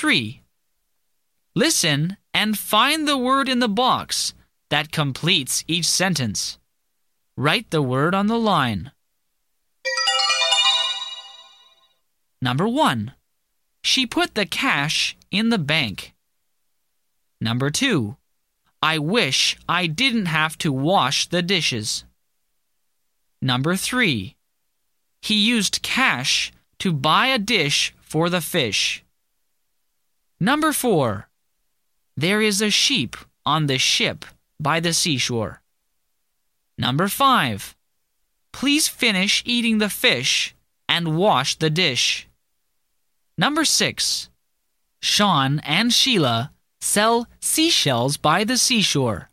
3. Listen and find the word in the box that completes each sentence. Write the word on the line. Number 1. She put the cash in the bank. Number 2. I wish I didn't have to wash the dishes. Number 3. He used cash to buy a dish for the fish. Number 4. There is a sheep on the ship by the seashore. Number 5. Please finish eating the fish and wash the dish. Number 6. Sean and Sheila sell seashells by the seashore.